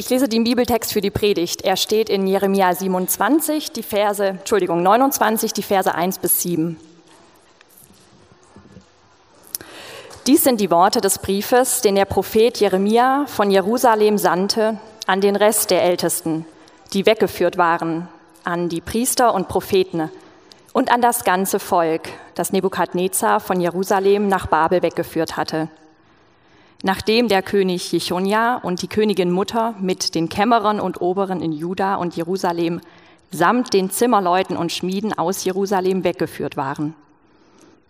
Ich lese den Bibeltext für die Predigt. Er steht in Jeremia 27, die Verse, Entschuldigung, 29, die Verse 1 bis 7. Dies sind die Worte des Briefes, den der Prophet Jeremia von Jerusalem sandte an den Rest der Ältesten, die weggeführt waren, an die Priester und Propheten und an das ganze Volk, das Nebukadnezar von Jerusalem nach Babel weggeführt hatte. Nachdem der König Jechonja und die Königin Mutter mit den Kämmerern und Oberen in Juda und Jerusalem samt den Zimmerleuten und Schmieden aus Jerusalem weggeführt waren.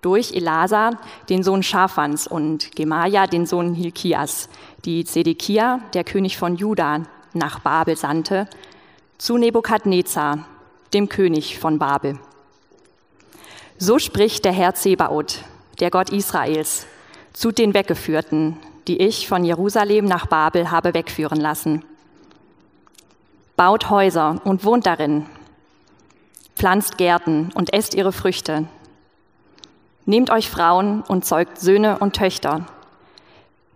Durch Elasa, den Sohn Schafans, und Gemaja, den Sohn Hilkias, die Zedekia, der König von Juda, nach Babel sandte, zu Nebukadnezar, dem König von Babel. So spricht der Herr Zebaoth, der Gott Israels, zu den Weggeführten, die ich von Jerusalem nach Babel habe wegführen lassen. Baut Häuser und wohnt darin, pflanzt Gärten und esst ihre Früchte. Nehmt euch Frauen und zeugt Söhne und Töchter.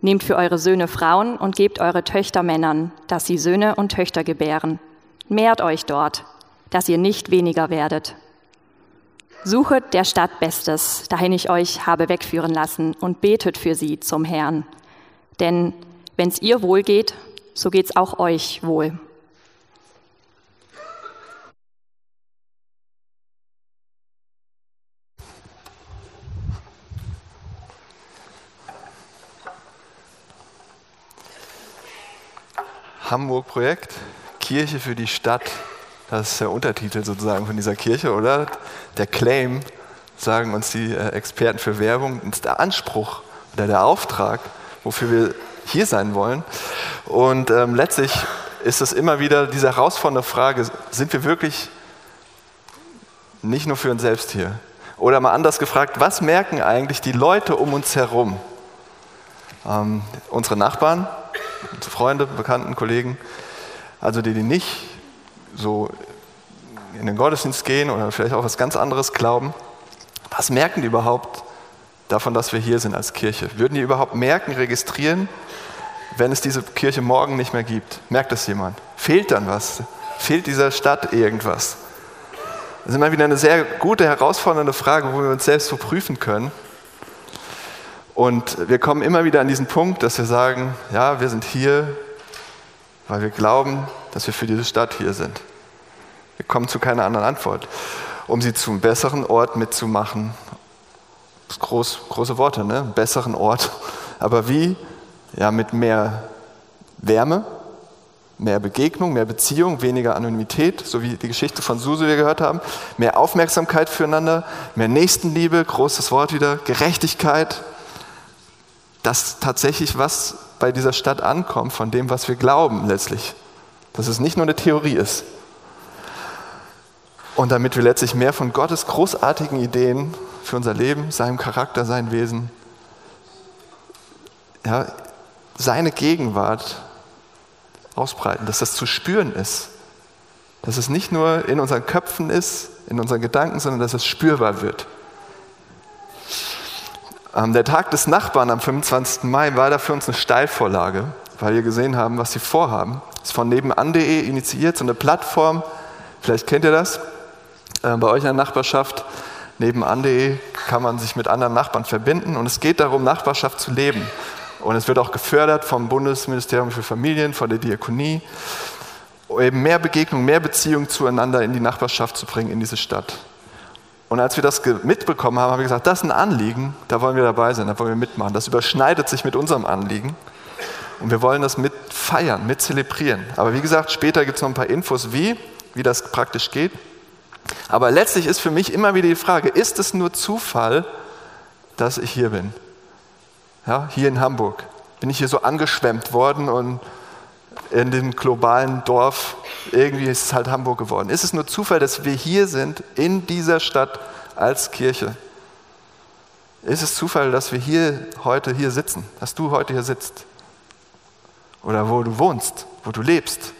Nehmt für eure Söhne Frauen und gebt eure Töchter Männern, dass sie Söhne und Töchter gebären. Mehrt euch dort, dass ihr nicht weniger werdet. Suchet der Stadt Bestes, dahin ich euch habe wegführen lassen, und betet für sie zum Herrn. Denn wenn es ihr wohl geht, so geht es auch euch wohl. Hamburg-Projekt, Kirche für die Stadt. Das ist der Untertitel sozusagen von dieser Kirche, oder? Der Claim, sagen uns die äh, Experten für Werbung, ist der Anspruch oder der Auftrag, wofür wir hier sein wollen. Und ähm, letztlich ist es immer wieder diese herausfordernde Frage, sind wir wirklich nicht nur für uns selbst hier? Oder mal anders gefragt, was merken eigentlich die Leute um uns herum? Ähm, unsere Nachbarn, unsere Freunde, Bekannten, Kollegen, also die, die nicht so in den Gottesdienst gehen oder vielleicht auch was ganz anderes glauben, was merken die überhaupt davon, dass wir hier sind als Kirche? Würden die überhaupt merken, registrieren, wenn es diese Kirche morgen nicht mehr gibt? Merkt das jemand? Fehlt dann was? Fehlt dieser Stadt irgendwas? Das ist immer wieder eine sehr gute, herausfordernde Frage, wo wir uns selbst so prüfen können. Und wir kommen immer wieder an diesen Punkt, dass wir sagen, ja, wir sind hier, weil wir glauben, dass wir für diese Stadt hier sind. Wir kommen zu keiner anderen Antwort, um sie zu einem besseren Ort mitzumachen. Das groß, große Worte, ne? Besseren Ort. Aber wie? Ja, mit mehr Wärme, mehr Begegnung, mehr Beziehung, weniger Anonymität, so wie die Geschichte von Suse wir gehört haben, mehr Aufmerksamkeit füreinander, mehr Nächstenliebe, großes Wort wieder, Gerechtigkeit, dass tatsächlich was bei dieser Stadt ankommt von dem, was wir glauben letztlich. Dass es nicht nur eine Theorie ist. Und damit wir letztlich mehr von Gottes großartigen Ideen für unser Leben, seinem Charakter, sein Wesen, ja, seine Gegenwart ausbreiten, dass das zu spüren ist. Dass es nicht nur in unseren Köpfen ist, in unseren Gedanken, sondern dass es spürbar wird. Ähm, der Tag des Nachbarn am 25. Mai war da für uns eine Steilvorlage, weil wir gesehen haben, was sie vorhaben. Das ist von nebenan.de initiiert, so eine Plattform, vielleicht kennt ihr das, äh, bei euch in der Nachbarschaft. Nebenan.de kann man sich mit anderen Nachbarn verbinden und es geht darum, Nachbarschaft zu leben. Und es wird auch gefördert vom Bundesministerium für Familien, von der Diakonie, eben mehr Begegnung, mehr Beziehung zueinander in die Nachbarschaft zu bringen, in diese Stadt. Und als wir das mitbekommen haben, haben wir gesagt, das ist ein Anliegen, da wollen wir dabei sein, da wollen wir mitmachen. Das überschneidet sich mit unserem Anliegen. Und wir wollen das mit feiern, mit zelebrieren. Aber wie gesagt, später gibt es noch ein paar Infos, wie, wie das praktisch geht. Aber letztlich ist für mich immer wieder die Frage, ist es nur Zufall, dass ich hier bin? Ja, hier in Hamburg. Bin ich hier so angeschwemmt worden und in dem globalen Dorf, irgendwie ist es halt Hamburg geworden. Ist es nur Zufall, dass wir hier sind, in dieser Stadt als Kirche? Ist es Zufall, dass wir hier heute hier sitzen, dass du heute hier sitzt? Oder wo du wohnst, wo du lebst?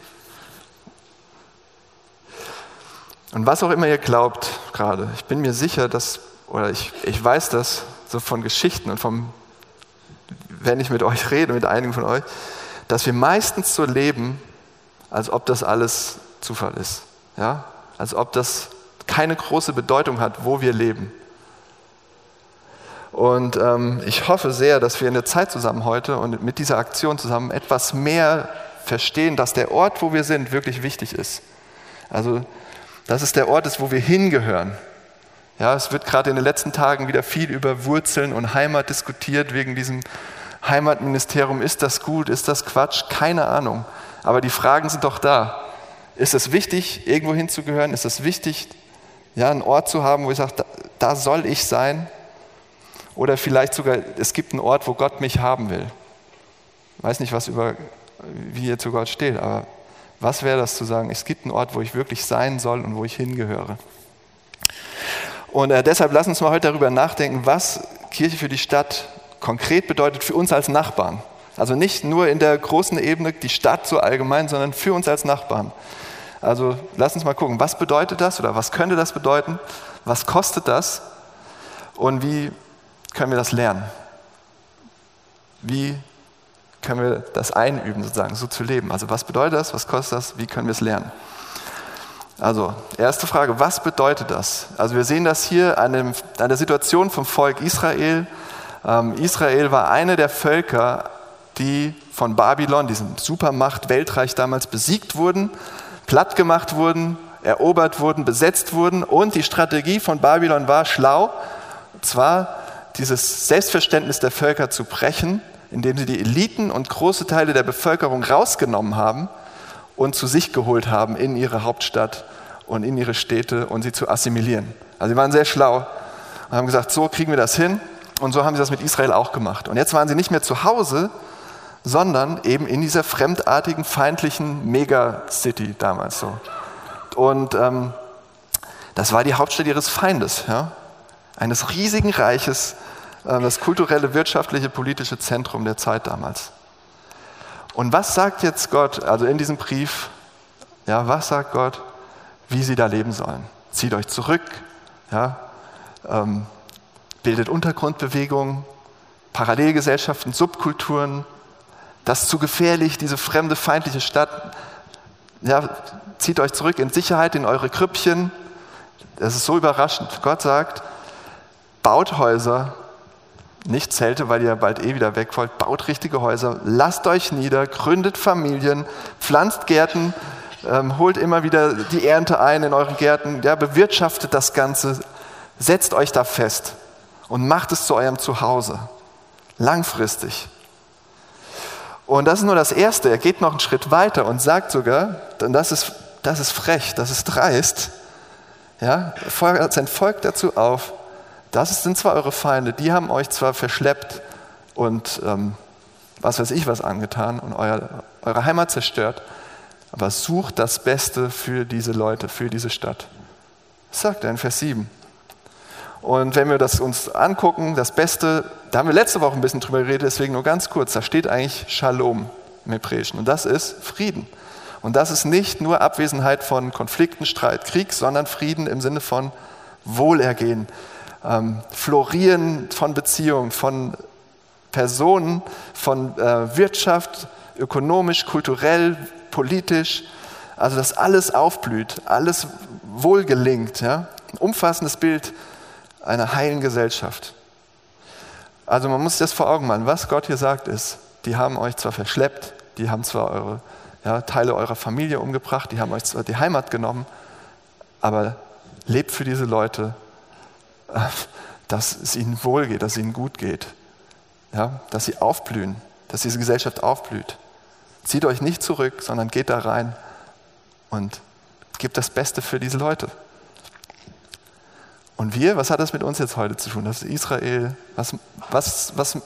Und was auch immer ihr glaubt gerade, ich bin mir sicher, dass, oder ich, ich weiß das so von Geschichten und vom, wenn ich mit euch rede, mit einigen von euch, dass wir meistens so leben, als ob das alles Zufall ist. Ja? Als ob das keine große Bedeutung hat, wo wir leben. Und ähm, ich hoffe sehr, dass wir in der Zeit zusammen heute und mit dieser Aktion zusammen etwas mehr verstehen, dass der Ort, wo wir sind, wirklich wichtig ist. Also, dass es der Ort ist, wo wir hingehören. Ja, es wird gerade in den letzten Tagen wieder viel über Wurzeln und Heimat diskutiert wegen diesem Heimatministerium. Ist das gut? Ist das Quatsch? Keine Ahnung. Aber die Fragen sind doch da. Ist es wichtig, irgendwo hinzugehören? Ist es wichtig, ja, einen Ort zu haben, wo ich sage, da, da soll ich sein? Oder vielleicht sogar, es gibt einen Ort, wo Gott mich haben will. Ich weiß nicht, was über, wie ihr zu Gott steht, aber was wäre das zu sagen, es gibt einen Ort, wo ich wirklich sein soll und wo ich hingehöre. Und äh, deshalb lass uns mal heute darüber nachdenken, was Kirche für die Stadt konkret bedeutet für uns als Nachbarn. Also nicht nur in der großen Ebene, die Stadt so allgemein, sondern für uns als Nachbarn. Also lass uns mal gucken, was bedeutet das oder was könnte das bedeuten? Was kostet das? Und wie können wir das lernen? Wie können wir das einüben, sozusagen, so zu leben? Also was bedeutet das? Was kostet das? Wie können wir es lernen? Also, erste Frage, was bedeutet das? Also wir sehen das hier an, dem, an der Situation vom Volk Israel. Ähm, Israel war eine der Völker, die von Babylon, diesem Supermacht, Weltreich damals besiegt wurden, platt gemacht wurden, erobert wurden, besetzt wurden. Und die Strategie von Babylon war schlau, zwar dieses Selbstverständnis der Völker zu brechen, indem sie die Eliten und große Teile der Bevölkerung rausgenommen haben und zu sich geholt haben in ihre Hauptstadt und in ihre Städte und sie zu assimilieren. Also sie waren sehr schlau und haben gesagt, so kriegen wir das hin. Und so haben sie das mit Israel auch gemacht. Und jetzt waren sie nicht mehr zu Hause, sondern eben in dieser fremdartigen, feindlichen Megacity damals so. Und ähm, das war die Hauptstadt ihres Feindes, ja? eines riesigen Reiches, das kulturelle, wirtschaftliche, politische Zentrum der Zeit damals. Und was sagt jetzt Gott, also in diesem Brief, ja, was sagt Gott, wie sie da leben sollen? Zieht euch zurück, ja, ähm, bildet Untergrundbewegungen, Parallelgesellschaften, Subkulturen, das ist zu gefährlich, diese fremde, feindliche Stadt. Ja, zieht euch zurück in Sicherheit, in eure Krüppchen. Das ist so überraschend. Gott sagt, baut Häuser, nicht Zelte, weil ihr bald eh wieder weg wollt, baut richtige Häuser, lasst euch nieder, gründet Familien, pflanzt Gärten, ähm, holt immer wieder die Ernte ein in euren Gärten, ja, bewirtschaftet das Ganze, setzt euch da fest und macht es zu eurem Zuhause. Langfristig. Und das ist nur das Erste. Er geht noch einen Schritt weiter und sagt sogar, denn das ist, das ist frech, das ist dreist, ja, fordert sein Volk dazu auf, das sind zwar eure Feinde, die haben euch zwar verschleppt und ähm, was weiß ich was angetan und euer, eure Heimat zerstört, aber sucht das Beste für diese Leute, für diese Stadt. Sagt er in Vers 7. Und wenn wir das uns angucken, das Beste, da haben wir letzte Woche ein bisschen drüber geredet, deswegen nur ganz kurz, da steht eigentlich Shalom im Hebräischen und das ist Frieden. Und das ist nicht nur Abwesenheit von Konflikten, Streit, Krieg, sondern Frieden im Sinne von Wohlergehen, ähm, Florieren von Beziehungen, von Personen, von äh, Wirtschaft, ökonomisch, kulturell, politisch. Also dass alles aufblüht, alles wohlgelingt. Ja? Ein umfassendes Bild einer heilen Gesellschaft. Also man muss sich das vor Augen machen. Was Gott hier sagt ist, die haben euch zwar verschleppt, die haben zwar eure ja, Teile eurer Familie umgebracht, die haben euch zwar die Heimat genommen, aber lebt für diese Leute dass es ihnen wohl geht, dass es ihnen gut geht, ja, dass sie aufblühen, dass diese Gesellschaft aufblüht. Zieht euch nicht zurück, sondern geht da rein und gebt das Beste für diese Leute. Und wir, was hat das mit uns jetzt heute zu tun? Das ist Israel. Was, was, was,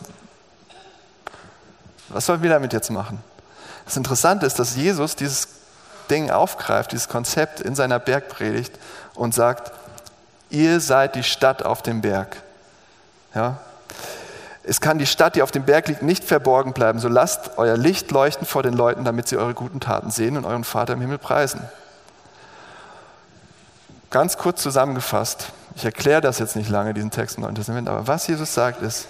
was sollen wir damit jetzt machen? Das Interessante ist, dass Jesus dieses Ding aufgreift, dieses Konzept in seiner Bergpredigt und sagt, Ihr seid die Stadt auf dem Berg. Ja? Es kann die Stadt, die auf dem Berg liegt, nicht verborgen bleiben. So lasst euer Licht leuchten vor den Leuten, damit sie eure guten Taten sehen und euren Vater im Himmel preisen. Ganz kurz zusammengefasst, ich erkläre das jetzt nicht lange, diesen Text im Neuen Testament, aber was Jesus sagt ist,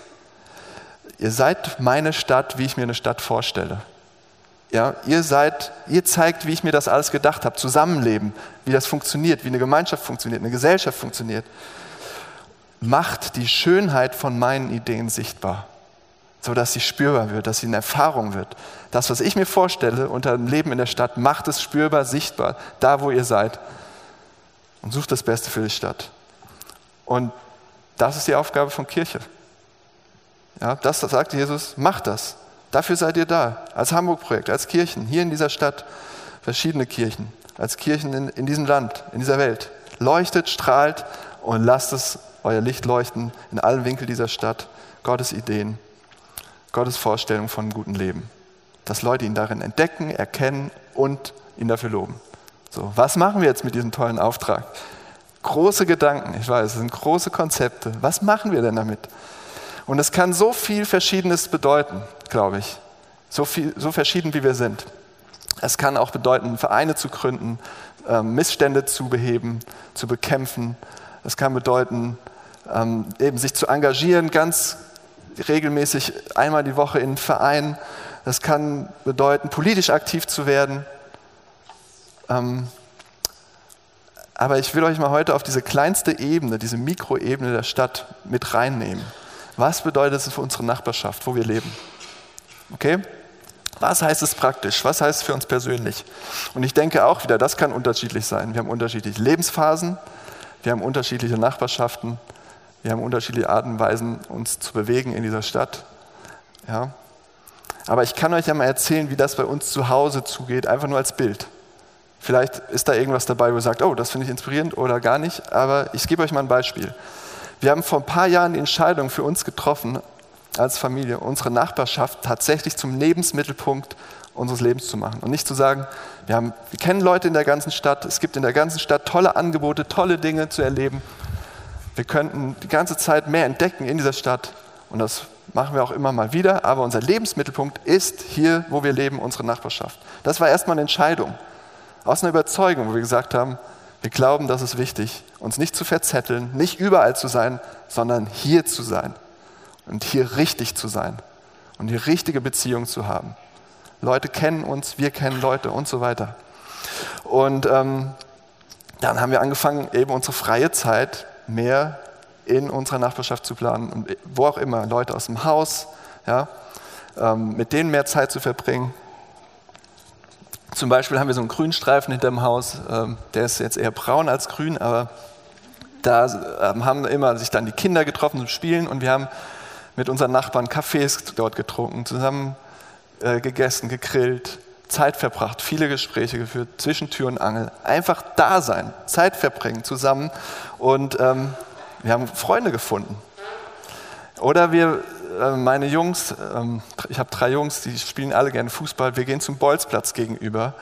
ihr seid meine Stadt, wie ich mir eine Stadt vorstelle. Ja, ihr seid, ihr zeigt, wie ich mir das alles gedacht habe, Zusammenleben, wie das funktioniert, wie eine Gemeinschaft funktioniert, eine Gesellschaft funktioniert. Macht die Schönheit von meinen Ideen sichtbar, sodass sie spürbar wird, dass sie eine Erfahrung wird. Das, was ich mir vorstelle unter dem Leben in der Stadt, macht es spürbar, sichtbar, da wo ihr seid. Und sucht das Beste für die Stadt. Und das ist die Aufgabe von Kirche. Ja, das sagt Jesus, macht das. Dafür seid ihr da, als Hamburg-Projekt, als Kirchen, hier in dieser Stadt, verschiedene Kirchen, als Kirchen in, in diesem Land, in dieser Welt. Leuchtet, strahlt und lasst es euer Licht leuchten in allen Winkeln dieser Stadt. Gottes Ideen, Gottes Vorstellung von guten Leben. Dass Leute ihn darin entdecken, erkennen und ihn dafür loben. So, was machen wir jetzt mit diesem tollen Auftrag? Große Gedanken, ich weiß, es sind große Konzepte. Was machen wir denn damit? Und es kann so viel Verschiedenes bedeuten, glaube ich. So, viel, so verschieden, wie wir sind. Es kann auch bedeuten, Vereine zu gründen, ähm, Missstände zu beheben, zu bekämpfen. Es kann bedeuten, ähm, eben sich zu engagieren, ganz regelmäßig einmal die Woche in einen Verein. Es kann bedeuten, politisch aktiv zu werden. Ähm, aber ich will euch mal heute auf diese kleinste Ebene, diese Mikroebene der Stadt mit reinnehmen. Was bedeutet es für unsere Nachbarschaft, wo wir leben? Okay? Was heißt es praktisch? Was heißt es für uns persönlich? Und ich denke auch wieder, das kann unterschiedlich sein. Wir haben unterschiedliche Lebensphasen, wir haben unterschiedliche Nachbarschaften, wir haben unterschiedliche Arten und Weisen, uns zu bewegen in dieser Stadt. Ja? Aber ich kann euch ja mal erzählen, wie das bei uns zu Hause zugeht, einfach nur als Bild. Vielleicht ist da irgendwas dabei, wo ihr sagt, oh, das finde ich inspirierend oder gar nicht, aber ich gebe euch mal ein Beispiel. Wir haben vor ein paar Jahren die Entscheidung für uns getroffen, als Familie, unsere Nachbarschaft tatsächlich zum Lebensmittelpunkt unseres Lebens zu machen. Und nicht zu sagen, wir, haben, wir kennen Leute in der ganzen Stadt, es gibt in der ganzen Stadt tolle Angebote, tolle Dinge zu erleben. Wir könnten die ganze Zeit mehr entdecken in dieser Stadt. Und das machen wir auch immer mal wieder. Aber unser Lebensmittelpunkt ist hier, wo wir leben, unsere Nachbarschaft. Das war erstmal eine Entscheidung. Aus einer Überzeugung, wo wir gesagt haben, wir glauben, das ist wichtig, uns nicht zu verzetteln, nicht überall zu sein, sondern hier zu sein und hier richtig zu sein und die richtige Beziehung zu haben. Leute kennen uns, wir kennen Leute und so weiter. Und ähm, dann haben wir angefangen, eben unsere freie Zeit mehr in unserer Nachbarschaft zu planen und wo auch immer, Leute aus dem Haus, ja, ähm, mit denen mehr Zeit zu verbringen zum Beispiel haben wir so einen Grünstreifen hinter dem Haus, ähm, der ist jetzt eher braun als grün, aber da ähm, haben immer sich dann die Kinder getroffen zum Spielen und wir haben mit unseren Nachbarn Kaffees dort getrunken, zusammen äh, gegessen, gegrillt, Zeit verbracht, viele Gespräche geführt, zwischen Tür und Angel. Einfach da sein, Zeit verbringen zusammen und ähm, wir haben Freunde gefunden. Oder wir meine Jungs, ähm, ich habe drei Jungs, die spielen alle gerne Fußball. Wir gehen zum Bolzplatz gegenüber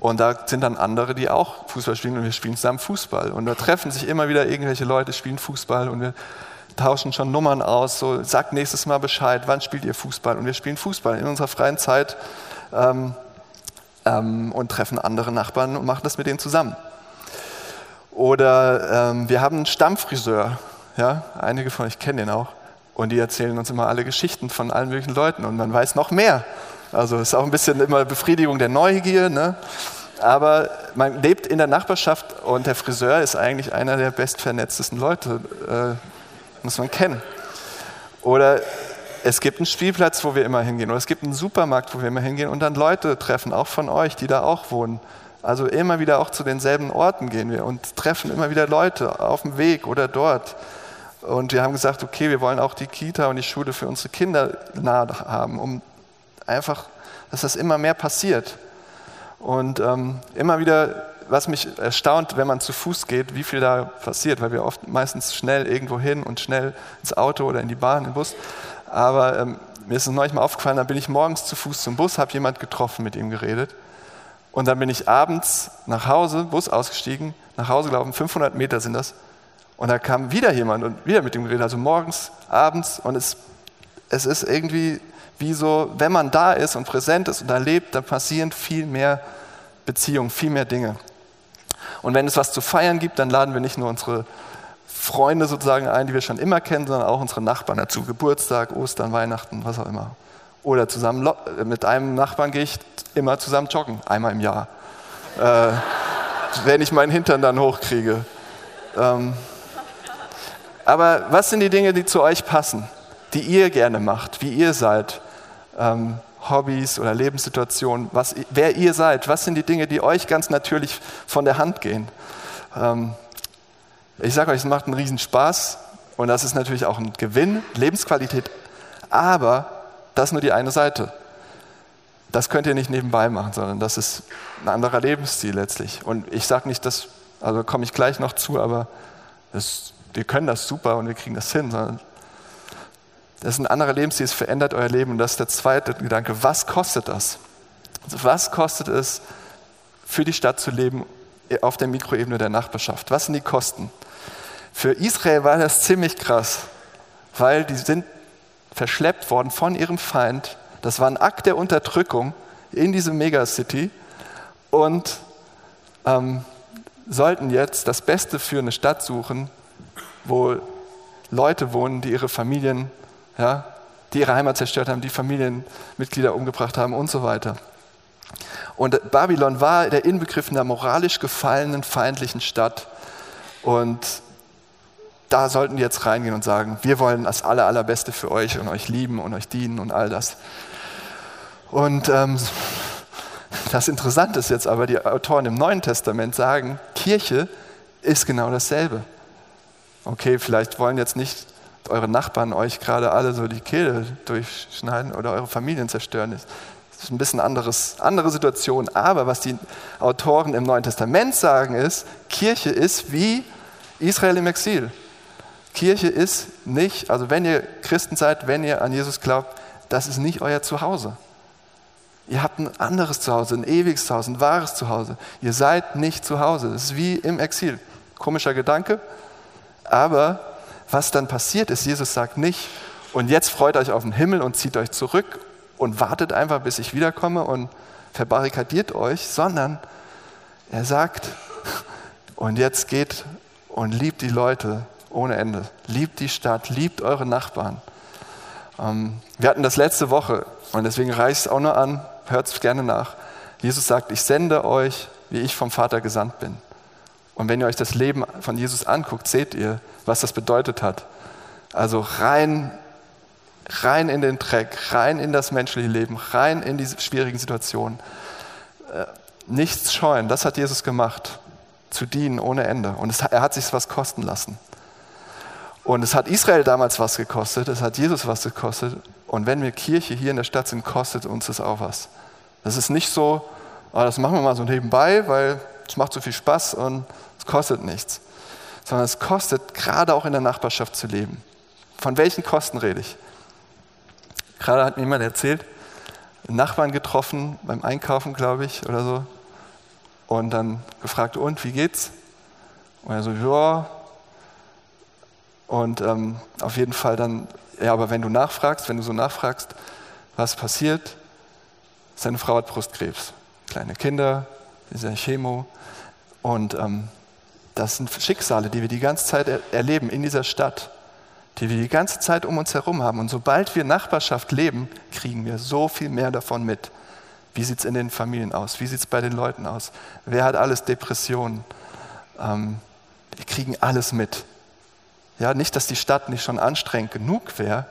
und da sind dann andere, die auch Fußball spielen und wir spielen zusammen Fußball. Und da treffen sich immer wieder irgendwelche Leute, spielen Fußball und wir tauschen schon Nummern aus. So, sagt nächstes Mal Bescheid, wann spielt ihr Fußball? Und wir spielen Fußball in unserer freien Zeit ähm, ähm, und treffen andere Nachbarn und machen das mit denen zusammen. Oder ähm, wir haben einen Stammfriseur. Ja, einige von euch kennen den auch. Und die erzählen uns immer alle Geschichten von allen möglichen Leuten und man weiß noch mehr. Also es ist auch ein bisschen immer Befriedigung der Neugier. Ne? Aber man lebt in der Nachbarschaft und der Friseur ist eigentlich einer der bestvernetztesten Leute, äh, muss man kennen. Oder es gibt einen Spielplatz, wo wir immer hingehen. Oder es gibt einen Supermarkt, wo wir immer hingehen und dann Leute treffen, auch von euch, die da auch wohnen. Also immer wieder auch zu denselben Orten gehen wir und treffen immer wieder Leute auf dem Weg oder dort. Und wir haben gesagt, okay, wir wollen auch die Kita und die Schule für unsere Kinder nah haben, um einfach, dass das immer mehr passiert. Und ähm, immer wieder, was mich erstaunt, wenn man zu Fuß geht, wie viel da passiert, weil wir oft meistens schnell irgendwo hin und schnell ins Auto oder in die Bahn, in den Bus. Aber ähm, mir ist es neulich mal aufgefallen, da bin ich morgens zu Fuß zum Bus, habe jemand getroffen, mit ihm geredet. Und dann bin ich abends nach Hause, Bus ausgestiegen, nach Hause gelaufen, 500 Meter sind das, und da kam wieder jemand und wieder mit dem geredet, also morgens, abends. Und es, es ist irgendwie wie so, wenn man da ist und präsent ist und da dann passieren viel mehr Beziehungen, viel mehr Dinge. Und wenn es was zu feiern gibt, dann laden wir nicht nur unsere Freunde sozusagen ein, die wir schon immer kennen, sondern auch unsere Nachbarn dazu. Geburtstag, Ostern, Weihnachten, was auch immer. Oder zusammen mit einem Nachbarn gehe ich immer zusammen joggen, einmal im Jahr. Äh, wenn ich meinen Hintern dann hochkriege. Ähm, aber was sind die Dinge, die zu euch passen, die ihr gerne macht, wie ihr seid? Ähm, Hobbys oder Lebenssituationen, was, wer ihr seid, was sind die Dinge, die euch ganz natürlich von der Hand gehen. Ähm, ich sage euch, es macht einen Riesenspaß und das ist natürlich auch ein Gewinn, Lebensqualität, aber das ist nur die eine Seite. Das könnt ihr nicht nebenbei machen, sondern das ist ein anderer Lebensstil letztlich. Und ich sage nicht, dass, also komme ich gleich noch zu, aber das, wir können das super und wir kriegen das hin, sondern das ist ein anderer Lebensstil, es verändert euer Leben. Und das ist der zweite Gedanke. Was kostet das? Also was kostet es, für die Stadt zu leben auf der Mikroebene der Nachbarschaft? Was sind die Kosten? Für Israel war das ziemlich krass, weil die sind verschleppt worden von ihrem Feind. Das war ein Akt der Unterdrückung in diese Megacity und ähm, sollten jetzt das Beste für eine Stadt suchen, wo Leute wohnen, die ihre Familien ja, die ihre Heimat zerstört haben, die Familienmitglieder umgebracht haben und so weiter. Und Babylon war der Inbegriff einer moralisch gefallenen, feindlichen Stadt. Und da sollten die jetzt reingehen und sagen, wir wollen das Aller, Allerbeste für euch und euch lieben und euch dienen und all das. Und ähm, das Interessante ist jetzt aber, die Autoren im Neuen Testament sagen, Kirche ist genau dasselbe. Okay, vielleicht wollen jetzt nicht eure Nachbarn euch gerade alle so die Kehle durchschneiden oder eure Familien zerstören. Das ist ein bisschen anderes, andere Situation. Aber was die Autoren im Neuen Testament sagen ist, Kirche ist wie Israel im Exil. Kirche ist nicht, also wenn ihr Christen seid, wenn ihr an Jesus glaubt, das ist nicht euer Zuhause. Ihr habt ein anderes Zuhause, ein ewiges Zuhause, ein wahres Zuhause. Ihr seid nicht zu Hause. Das ist wie im Exil. Komischer Gedanke, aber was dann passiert ist, Jesus sagt nicht, und jetzt freut euch auf den Himmel und zieht euch zurück und wartet einfach, bis ich wiederkomme und verbarrikadiert euch, sondern er sagt, und jetzt geht und liebt die Leute ohne Ende. Liebt die Stadt, liebt eure Nachbarn. Ähm, wir hatten das letzte Woche und deswegen reicht es auch nur an, hört es gerne nach. Jesus sagt, ich sende euch, wie ich vom Vater gesandt bin. Und wenn ihr euch das Leben von Jesus anguckt, seht ihr, was das bedeutet hat. Also rein, rein in den Dreck, rein in das menschliche Leben, rein in diese schwierigen Situationen. Äh, nichts scheuen, das hat Jesus gemacht. Zu dienen ohne Ende. Und es, er hat sich was kosten lassen. Und es hat Israel damals was gekostet, es hat Jesus was gekostet. Und wenn wir Kirche hier in der Stadt sind, kostet uns das auch was. Das ist nicht so, oh, das machen wir mal so nebenbei, weil es macht so viel Spaß und es kostet nichts sondern es kostet, gerade auch in der Nachbarschaft zu leben. Von welchen Kosten rede ich? Gerade hat mir jemand erzählt, einen Nachbarn getroffen beim Einkaufen, glaube ich, oder so, und dann gefragt, und wie geht's? Und er so, ja. Und ähm, auf jeden Fall dann, ja, aber wenn du nachfragst, wenn du so nachfragst, was passiert, seine Frau hat Brustkrebs, kleine Kinder, dieser Chemo, und ähm, das sind Schicksale, die wir die ganze Zeit er erleben in dieser Stadt, die wir die ganze Zeit um uns herum haben. Und sobald wir Nachbarschaft leben, kriegen wir so viel mehr davon mit. Wie sieht es in den Familien aus? Wie sieht es bei den Leuten aus? Wer hat alles Depressionen? Ähm, wir kriegen alles mit. Ja, nicht, dass die Stadt nicht schon anstrengend genug wäre.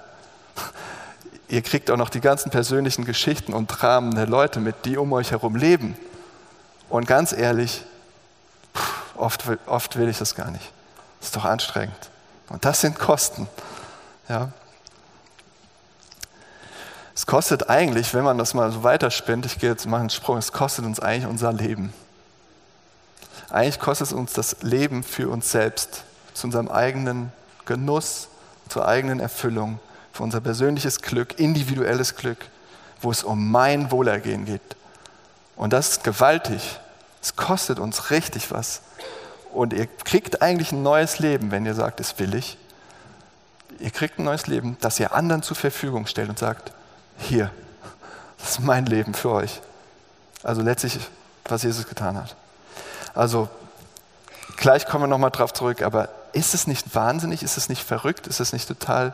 Ihr kriegt auch noch die ganzen persönlichen Geschichten und Dramen der Leute mit, die um euch herum leben. Und ganz ehrlich, Oft, oft will ich das gar nicht. Das ist doch anstrengend. Und das sind Kosten. Ja. Es kostet eigentlich, wenn man das mal so weiterspinnt, ich gehe jetzt mal einen Sprung, es kostet uns eigentlich unser Leben. Eigentlich kostet es uns das Leben für uns selbst, zu unserem eigenen Genuss, zur eigenen Erfüllung, für unser persönliches Glück, individuelles Glück, wo es um mein Wohlergehen geht. Und das ist gewaltig. Es kostet uns richtig was. Und ihr kriegt eigentlich ein neues Leben, wenn ihr sagt, es will ich. Ihr kriegt ein neues Leben, das ihr anderen zur Verfügung stellt und sagt, hier, das ist mein Leben für euch. Also letztlich, was Jesus getan hat. Also gleich kommen wir nochmal drauf zurück, aber ist es nicht wahnsinnig, ist es nicht verrückt, ist es nicht total,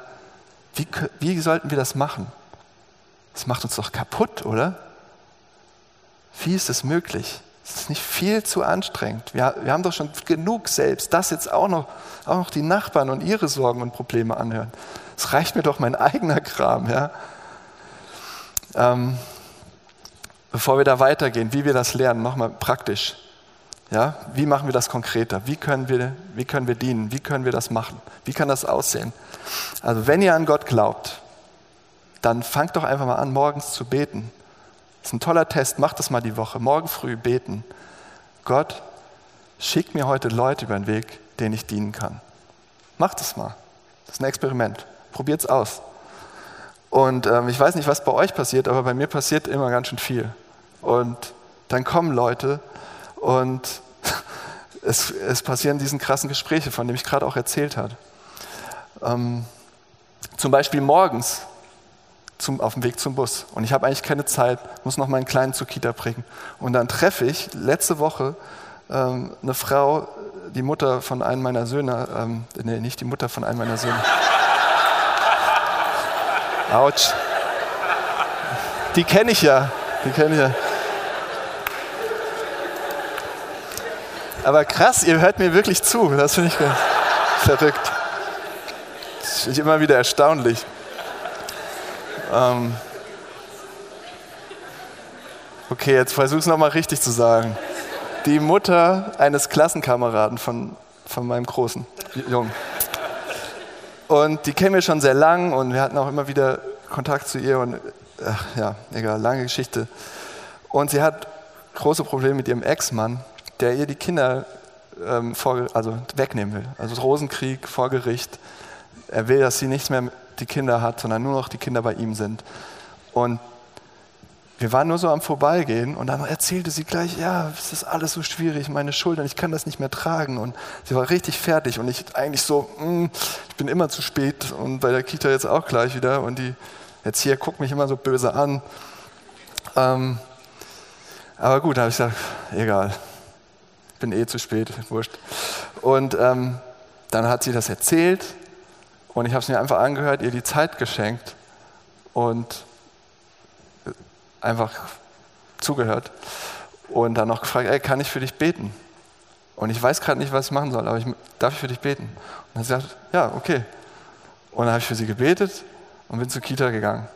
wie, wie sollten wir das machen? Das macht uns doch kaputt, oder? Wie ist es möglich? Es ist nicht viel zu anstrengend. Wir, wir haben doch schon genug selbst. Das jetzt auch noch, auch noch die Nachbarn und ihre Sorgen und Probleme anhören. Es reicht mir doch mein eigener Kram. Ja? Ähm, bevor wir da weitergehen, wie wir das lernen, nochmal praktisch. Ja, wie machen wir das konkreter? Wie können wir, wie können wir dienen? Wie können wir das machen? Wie kann das aussehen? Also wenn ihr an Gott glaubt, dann fangt doch einfach mal an, morgens zu beten. Das ist ein toller Test, macht das mal die Woche. Morgen früh beten. Gott, schick mir heute Leute über den Weg, denen ich dienen kann. Macht es mal. Das ist ein Experiment. Probiert es aus. Und ähm, ich weiß nicht, was bei euch passiert, aber bei mir passiert immer ganz schön viel. Und dann kommen Leute und es, es passieren diesen krassen Gespräche, von denen ich gerade auch erzählt habe. Ähm, zum Beispiel morgens zum, auf dem Weg zum Bus. Und ich habe eigentlich keine Zeit, muss noch meinen Kleinen zur Kita bringen. Und dann treffe ich letzte Woche ähm, eine Frau, die Mutter von einem meiner Söhne, ähm, nee, nicht die Mutter von einem meiner Söhne. Autsch. Die kenne ich ja. Die kenne ich ja. Aber krass, ihr hört mir wirklich zu. Das finde ich verrückt. Das finde ich immer wieder erstaunlich. Ähm okay, jetzt versuch es nochmal richtig zu sagen. Die Mutter eines Klassenkameraden von, von meinem großen Jungen. Und die kennen wir schon sehr lang und wir hatten auch immer wieder Kontakt zu ihr und ach, ja, egal, lange Geschichte. Und sie hat große Probleme mit ihrem Ex-Mann, der ihr die Kinder ähm, vor, also wegnehmen will. Also Rosenkrieg vor Gericht. Er will, dass sie nichts mehr die Kinder hat, sondern nur noch die Kinder bei ihm sind. Und wir waren nur so am Vorbeigehen und dann erzählte sie gleich, ja, es ist alles so schwierig, meine Schultern, ich kann das nicht mehr tragen. Und sie war richtig fertig und ich eigentlich so, mm, ich bin immer zu spät und bei der Kita jetzt auch gleich wieder und die Erzieher guckt mich immer so böse an. Ähm, aber gut, habe ich gesagt, egal, ich bin eh zu spät, wurscht. Und ähm, dann hat sie das erzählt und ich habe es mir einfach angehört, ihr die Zeit geschenkt und einfach zugehört und dann noch gefragt, ey, kann ich für dich beten? Und ich weiß gerade nicht, was ich machen soll, aber ich, darf ich für dich beten? Und dann gesagt, ja, okay. Und dann habe ich für sie gebetet und bin zur Kita gegangen.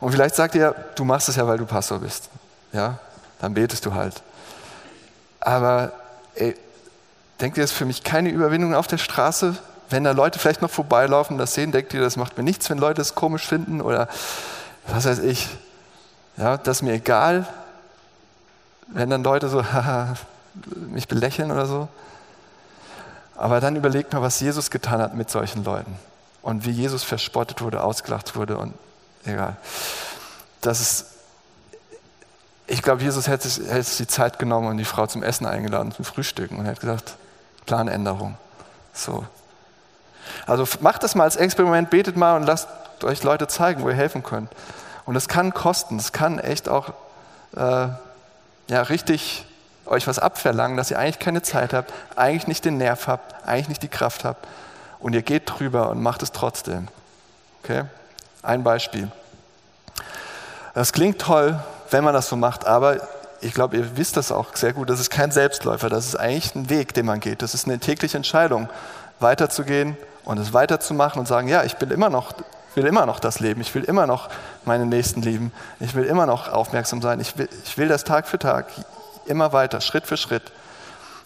Und vielleicht sagt ihr, du machst es ja, weil du Pastor bist. Ja, dann betest du halt. Aber ey, denkt ihr, es ist für mich keine Überwindung auf der Straße, wenn da Leute vielleicht noch vorbeilaufen, das sehen, denkt ihr, das macht mir nichts, wenn Leute es komisch finden oder was weiß ich. Ja, das ist mir egal, wenn dann Leute so mich belächeln oder so. Aber dann überlegt mal, was Jesus getan hat mit solchen Leuten und wie Jesus verspottet wurde, ausgelacht wurde und egal. Das ist, ich glaube, Jesus hätte, hätte sich die Zeit genommen und die Frau zum Essen eingeladen, zum Frühstücken und hat gesagt, Planänderung. So, also macht das mal als Experiment, betet mal und lasst euch Leute zeigen, wo ihr helfen könnt. Und es kann kosten, es kann echt auch äh, ja, richtig euch was abverlangen, dass ihr eigentlich keine Zeit habt, eigentlich nicht den Nerv habt, eigentlich nicht die Kraft habt. Und ihr geht drüber und macht es trotzdem. Okay? Ein Beispiel. Das klingt toll, wenn man das so macht, aber ich glaube, ihr wisst das auch sehr gut, das ist kein Selbstläufer, das ist eigentlich ein Weg, den man geht. Das ist eine tägliche Entscheidung, weiterzugehen und es weiterzumachen und sagen, ja, ich will immer noch, will immer noch das leben, ich will immer noch meine Nächsten lieben, ich will immer noch aufmerksam sein, ich will, ich will das Tag für Tag immer weiter, Schritt für Schritt.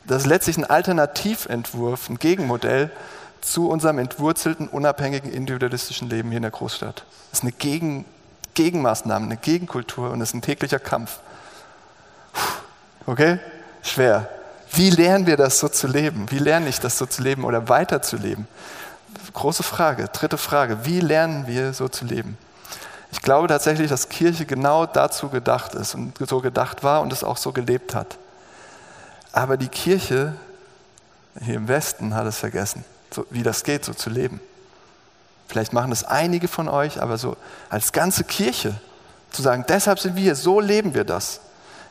Das ist letztlich ein Alternativentwurf, ein Gegenmodell zu unserem entwurzelten, unabhängigen, individualistischen Leben hier in der Großstadt. Das ist eine Gegen, Gegenmaßnahme, eine Gegenkultur und es ist ein täglicher Kampf. Okay? Schwer. Wie lernen wir das so zu leben? Wie lerne ich das so zu leben oder weiter zu leben? Große Frage, dritte Frage. Wie lernen wir so zu leben? Ich glaube tatsächlich, dass Kirche genau dazu gedacht ist und so gedacht war und es auch so gelebt hat. Aber die Kirche hier im Westen hat es vergessen, so, wie das geht, so zu leben. Vielleicht machen das einige von euch, aber so als ganze Kirche zu sagen, deshalb sind wir hier, so leben wir das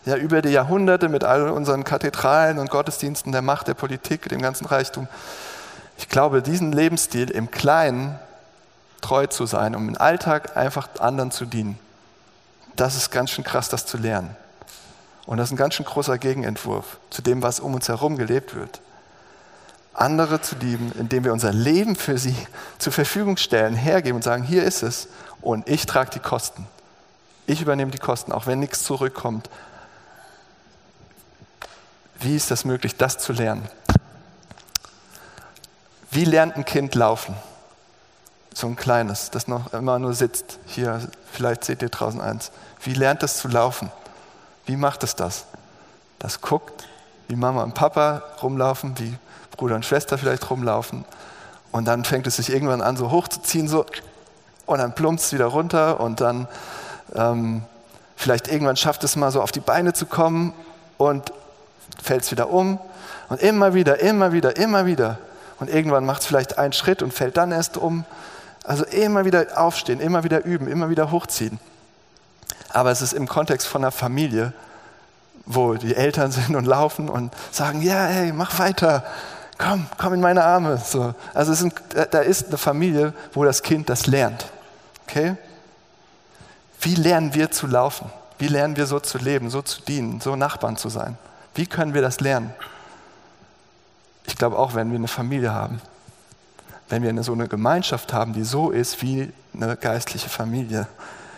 ja, über die Jahrhunderte mit all unseren Kathedralen und Gottesdiensten, der Macht, der Politik, dem ganzen Reichtum. Ich glaube, diesen Lebensstil im Kleinen treu zu sein, um im Alltag einfach anderen zu dienen, das ist ganz schön krass, das zu lernen. Und das ist ein ganz schön großer Gegenentwurf zu dem, was um uns herum gelebt wird. Andere zu lieben, indem wir unser Leben für sie zur Verfügung stellen, hergeben und sagen, hier ist es und ich trage die Kosten. Ich übernehme die Kosten, auch wenn nichts zurückkommt. Wie ist das möglich, das zu lernen? Wie lernt ein Kind laufen? So ein kleines, das noch immer nur sitzt. Hier, vielleicht seht ihr draußen eins. Wie lernt es zu laufen? Wie macht es das? Das guckt, wie Mama und Papa rumlaufen, wie Bruder und Schwester vielleicht rumlaufen. Und dann fängt es sich irgendwann an, so hochzuziehen, so, und dann plumpst es wieder runter und dann ähm, vielleicht irgendwann schafft es mal so auf die Beine zu kommen und fällt es wieder um. Und immer wieder, immer wieder, immer wieder. Und irgendwann macht es vielleicht einen Schritt und fällt dann erst um. Also immer wieder aufstehen, immer wieder üben, immer wieder hochziehen. Aber es ist im Kontext von einer Familie, wo die Eltern sind und laufen und sagen, ja, hey, mach weiter, komm, komm in meine Arme. So. Also sind, da ist eine Familie, wo das Kind das lernt. Okay? Wie lernen wir zu laufen? Wie lernen wir so zu leben, so zu dienen, so Nachbarn zu sein? Wie können wir das lernen? Ich glaube auch, wenn wir eine Familie haben, wenn wir eine, so eine Gemeinschaft haben, die so ist wie eine geistliche Familie,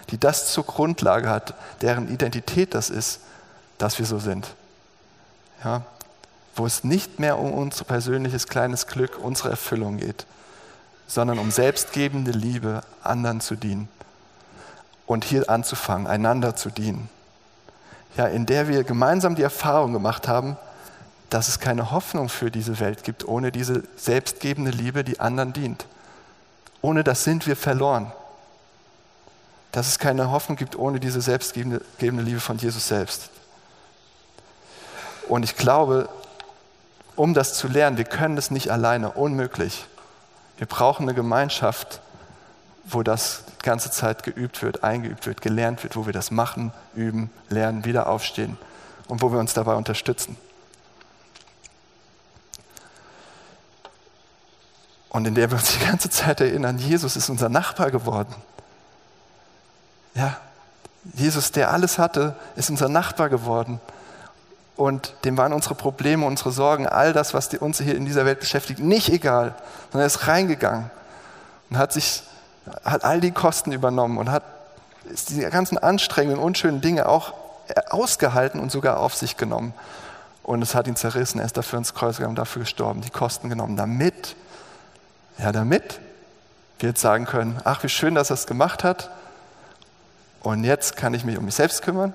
die das zur Grundlage hat, deren Identität das ist, dass wir so sind. Ja? Wo es nicht mehr um unser persönliches kleines Glück, unsere Erfüllung geht, sondern um selbstgebende Liebe, anderen zu dienen. Und hier anzufangen, einander zu dienen. Ja, in der wir gemeinsam die Erfahrung gemacht haben, dass es keine Hoffnung für diese Welt gibt, ohne diese selbstgebende Liebe, die anderen dient. Ohne das sind wir verloren dass es keine Hoffnung gibt ohne diese selbstgebende Liebe von Jesus selbst. Und ich glaube, um das zu lernen, wir können das nicht alleine, unmöglich. Wir brauchen eine Gemeinschaft, wo das die ganze Zeit geübt wird, eingeübt wird, gelernt wird, wo wir das machen, üben, lernen, wieder aufstehen und wo wir uns dabei unterstützen. Und in der wir uns die ganze Zeit erinnern, Jesus ist unser Nachbar geworden. Ja, Jesus, der alles hatte, ist unser Nachbar geworden. Und dem waren unsere Probleme, unsere Sorgen, all das, was uns hier in dieser Welt beschäftigt, nicht egal, sondern er ist reingegangen und hat sich, hat all die Kosten übernommen und hat die ganzen anstrengenden, unschönen Dinge auch ausgehalten und sogar auf sich genommen. Und es hat ihn zerrissen, er ist dafür ins Kreuz gegangen, dafür gestorben, die Kosten genommen, damit, ja, damit wir jetzt sagen können, ach, wie schön, dass er es gemacht hat, und jetzt kann ich mich um mich selbst kümmern,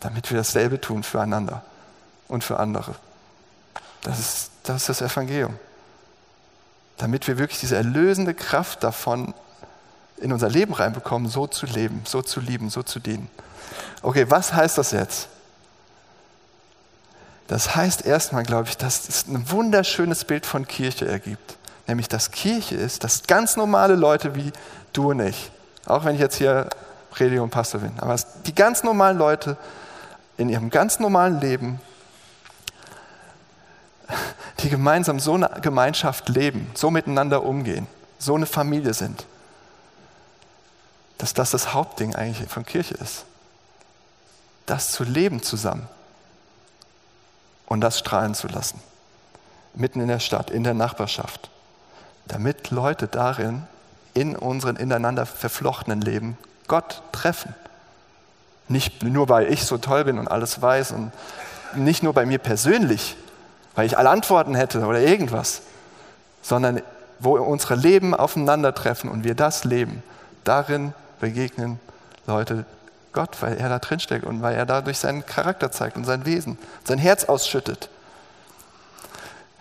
damit wir dasselbe tun füreinander und für andere. Das ist, das ist das Evangelium. Damit wir wirklich diese erlösende Kraft davon in unser Leben reinbekommen, so zu leben, so zu lieben, so zu dienen. Okay, was heißt das jetzt? Das heißt erstmal, glaube ich, dass es ein wunderschönes Bild von Kirche ergibt. Nämlich, dass Kirche ist, dass ganz normale Leute wie du und ich, auch wenn ich jetzt hier Prediger und Pastor bin. Aber die ganz normalen Leute in ihrem ganz normalen Leben, die gemeinsam so eine Gemeinschaft leben, so miteinander umgehen, so eine Familie sind, dass das das Hauptding eigentlich von Kirche ist. Das zu leben zusammen und das strahlen zu lassen. Mitten in der Stadt, in der Nachbarschaft. Damit Leute darin in unseren ineinander verflochtenen Leben Gott treffen. Nicht nur, weil ich so toll bin und alles weiß und nicht nur bei mir persönlich, weil ich alle Antworten hätte oder irgendwas, sondern wo unsere Leben aufeinandertreffen und wir das leben. Darin begegnen Leute Gott, weil er da drin steckt und weil er dadurch seinen Charakter zeigt und sein Wesen, sein Herz ausschüttet.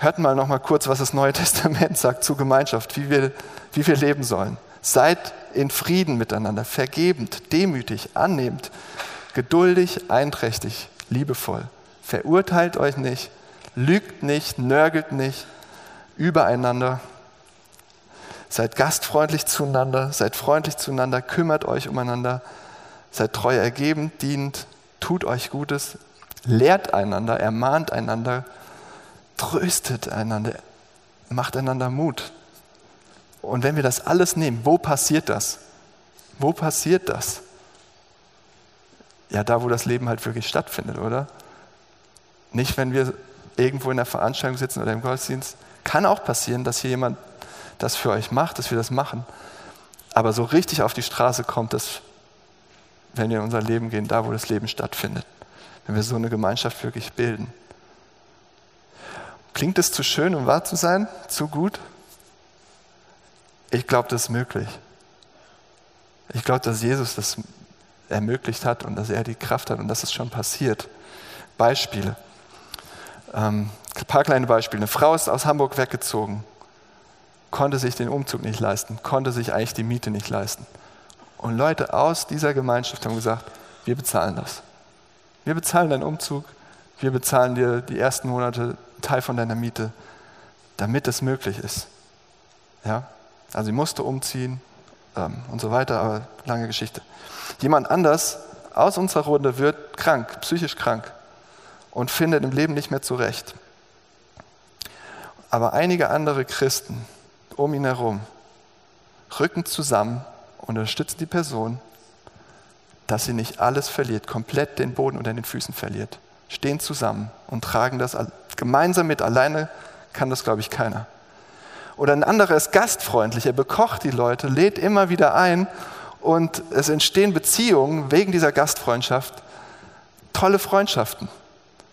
Hört mal noch mal kurz, was das Neue Testament sagt zu Gemeinschaft, wie wir, wie wir leben sollen. Seid in Frieden miteinander, vergebend, demütig, annehmend, geduldig, einträchtig, liebevoll. Verurteilt euch nicht, lügt nicht, nörgelt nicht übereinander. Seid gastfreundlich zueinander, seid freundlich zueinander, kümmert euch umeinander, seid treu ergebend, dient, tut euch Gutes, lehrt einander, ermahnt einander, tröstet einander, macht einander Mut. Und wenn wir das alles nehmen, wo passiert das? Wo passiert das? Ja, da, wo das Leben halt wirklich stattfindet, oder? Nicht, wenn wir irgendwo in der Veranstaltung sitzen oder im Gottesdienst. Kann auch passieren, dass hier jemand das für euch macht, dass wir das machen. Aber so richtig auf die Straße kommt es, wenn wir in unser Leben gehen, da, wo das Leben stattfindet. Wenn wir so eine Gemeinschaft wirklich bilden. Klingt es zu schön, um wahr zu sein? Zu gut? Ich glaube, das ist möglich. Ich glaube, dass Jesus das ermöglicht hat und dass er die Kraft hat und dass es schon passiert. Beispiele. Ähm, ein paar kleine Beispiele. Eine Frau ist aus Hamburg weggezogen, konnte sich den Umzug nicht leisten, konnte sich eigentlich die Miete nicht leisten. Und Leute aus dieser Gemeinschaft haben gesagt, wir bezahlen das. Wir bezahlen deinen Umzug, wir bezahlen dir die ersten Monate Teil von deiner Miete, damit es möglich ist. Ja? Also sie musste umziehen ähm, und so weiter, aber lange Geschichte. Jemand anders aus unserer Runde wird krank, psychisch krank und findet im Leben nicht mehr zurecht. Aber einige andere Christen um ihn herum rücken zusammen und unterstützen die Person, dass sie nicht alles verliert, komplett den Boden unter den Füßen verliert. Stehen zusammen und tragen das gemeinsam mit. Alleine kann das, glaube ich, keiner. Oder ein anderer ist gastfreundlich, er bekocht die Leute, lädt immer wieder ein und es entstehen Beziehungen wegen dieser Gastfreundschaft, tolle Freundschaften,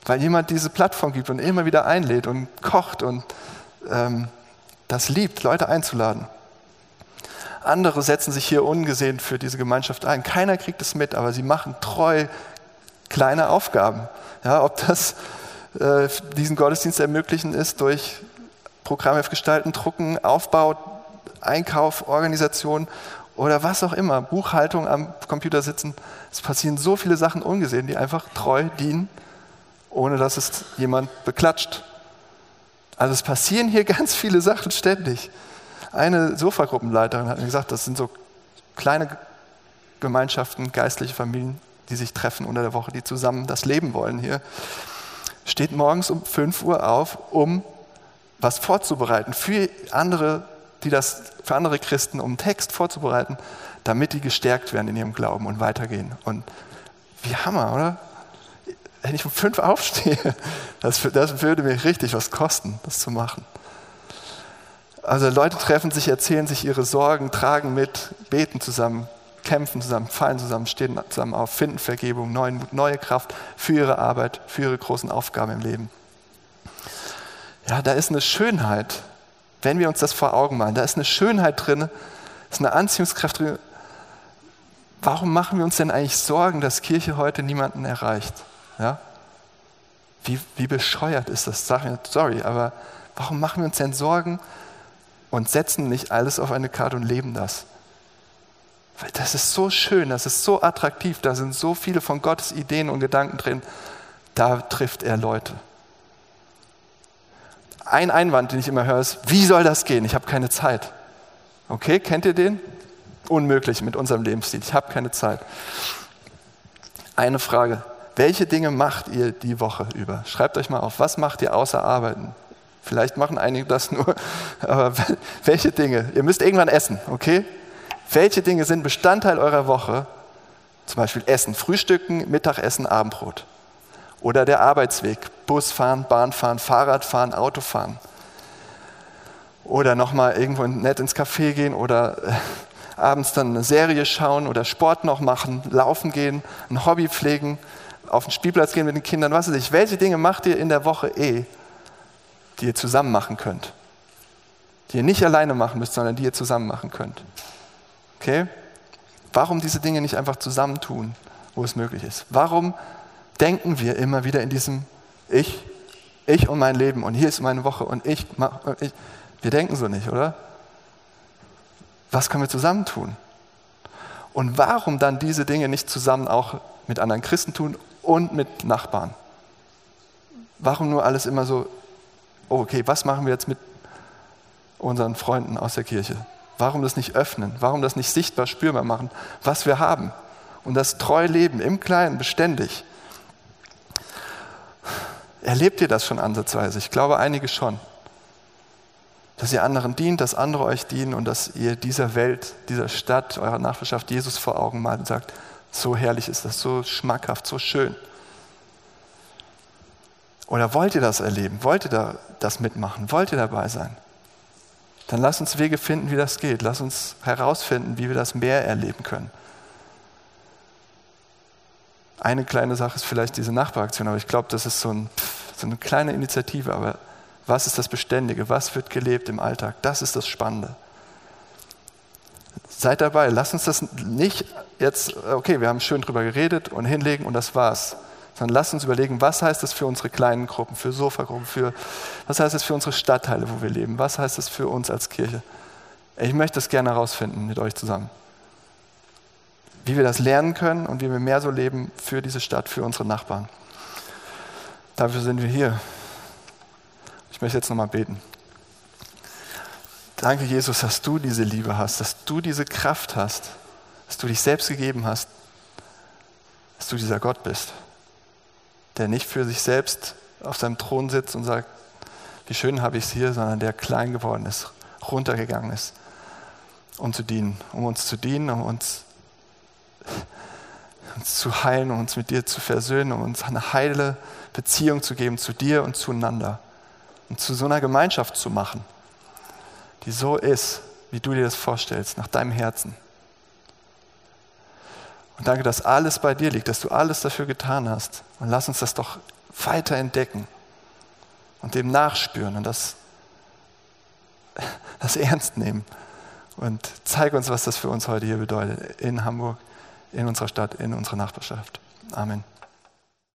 weil jemand diese Plattform gibt und immer wieder einlädt und kocht und ähm, das liebt, Leute einzuladen. Andere setzen sich hier ungesehen für diese Gemeinschaft ein. Keiner kriegt es mit, aber sie machen treu kleine Aufgaben. Ja, ob das äh, diesen Gottesdienst ermöglichen ist durch Programme gestalten, drucken, Aufbau, Einkauf, Organisation oder was auch immer, Buchhaltung am Computer sitzen. Es passieren so viele Sachen ungesehen, die einfach treu dienen, ohne dass es jemand beklatscht. Also es passieren hier ganz viele Sachen ständig. Eine Sofagruppenleiterin hat mir gesagt, das sind so kleine Gemeinschaften, geistliche Familien, die sich treffen unter der Woche, die zusammen das Leben wollen hier. Steht morgens um 5 Uhr auf, um was vorzubereiten für andere, die das, für andere Christen, um Text vorzubereiten, damit die gestärkt werden in ihrem Glauben und weitergehen. Und wie Hammer, oder? Wenn ich um fünf aufstehe, das, das würde mir richtig was kosten, das zu machen. Also Leute treffen sich, erzählen sich ihre Sorgen, tragen mit, beten zusammen, kämpfen zusammen, fallen zusammen, stehen zusammen auf, finden Vergebung, neuen Mut, neue Kraft für ihre Arbeit, für ihre großen Aufgaben im Leben. Ja, da ist eine Schönheit, wenn wir uns das vor Augen malen, da ist eine Schönheit drin, ist eine Anziehungskraft drin. Warum machen wir uns denn eigentlich Sorgen, dass Kirche heute niemanden erreicht? Ja? Wie, wie bescheuert ist das? Sag mir, sorry, aber warum machen wir uns denn Sorgen und setzen nicht alles auf eine Karte und leben das? Weil das ist so schön, das ist so attraktiv, da sind so viele von Gottes Ideen und Gedanken drin. Da trifft er Leute. Ein Einwand, den ich immer höre, ist, wie soll das gehen? Ich habe keine Zeit. Okay, kennt ihr den? Unmöglich mit unserem Lebensstil. Ich habe keine Zeit. Eine Frage. Welche Dinge macht ihr die Woche über? Schreibt euch mal auf, was macht ihr außer Arbeiten? Vielleicht machen einige das nur, aber welche Dinge? Ihr müsst irgendwann essen, okay? Welche Dinge sind Bestandteil eurer Woche? Zum Beispiel Essen, Frühstücken, Mittagessen, Abendbrot. Oder der Arbeitsweg, Busfahren, Bahnfahren, Fahrradfahren, Autofahren. Oder nochmal irgendwo nett ins Café gehen oder äh, abends dann eine Serie schauen oder Sport noch machen, laufen gehen, ein Hobby pflegen, auf den Spielplatz gehen mit den Kindern, was weiß ich. Welche Dinge macht ihr in der Woche eh, die ihr zusammen machen könnt? Die ihr nicht alleine machen müsst, sondern die ihr zusammen machen könnt. Okay? Warum diese Dinge nicht einfach zusammentun, wo es möglich ist? Warum denken wir immer wieder in diesem Ich, ich und mein Leben und hier ist meine Woche und ich, und ich. Wir denken so nicht, oder? Was können wir zusammen tun? Und warum dann diese Dinge nicht zusammen auch mit anderen Christen tun und mit Nachbarn? Warum nur alles immer so, oh, okay, was machen wir jetzt mit unseren Freunden aus der Kirche? Warum das nicht öffnen? Warum das nicht sichtbar spürbar machen, was wir haben? Und das treu leben, im Kleinen, beständig. Erlebt ihr das schon ansatzweise? Ich glaube, einige schon. Dass ihr anderen dient, dass andere euch dienen und dass ihr dieser Welt, dieser Stadt, eurer Nachbarschaft Jesus vor Augen malt und sagt, So herrlich ist das, so schmackhaft, so schön. Oder wollt ihr das erleben? Wollt ihr da das mitmachen? Wollt ihr dabei sein? Dann lasst uns Wege finden, wie das geht. Lasst uns herausfinden, wie wir das mehr erleben können. Eine kleine Sache ist vielleicht diese Nachbaraktion, aber ich glaube, das ist so, ein, so eine kleine Initiative. Aber was ist das Beständige? Was wird gelebt im Alltag? Das ist das Spannende. Seid dabei. Lasst uns das nicht jetzt, okay, wir haben schön drüber geredet und hinlegen und das war's sondern lasst uns überlegen, was heißt das für unsere kleinen Gruppen, für Sofagruppen, für, was heißt das für unsere Stadtteile, wo wir leben, was heißt das für uns als Kirche. Ich möchte das gerne herausfinden mit euch zusammen. Wie wir das lernen können und wie wir mehr so leben für diese Stadt, für unsere Nachbarn. Dafür sind wir hier. Ich möchte jetzt nochmal beten. Danke, Jesus, dass du diese Liebe hast, dass du diese Kraft hast, dass du dich selbst gegeben hast, dass du dieser Gott bist der nicht für sich selbst auf seinem Thron sitzt und sagt, wie schön habe ich es hier, sondern der klein geworden ist, runtergegangen ist, um zu dienen, um uns zu dienen, um uns, uns zu heilen, um uns mit dir zu versöhnen, um uns eine heile Beziehung zu geben zu dir und zueinander und zu so einer Gemeinschaft zu machen, die so ist, wie du dir das vorstellst, nach deinem Herzen. Und danke, dass alles bei dir liegt, dass du alles dafür getan hast. Und lass uns das doch weiter entdecken und dem nachspüren und das, das ernst nehmen. Und zeig uns, was das für uns heute hier bedeutet, in Hamburg, in unserer Stadt, in unserer Nachbarschaft. Amen.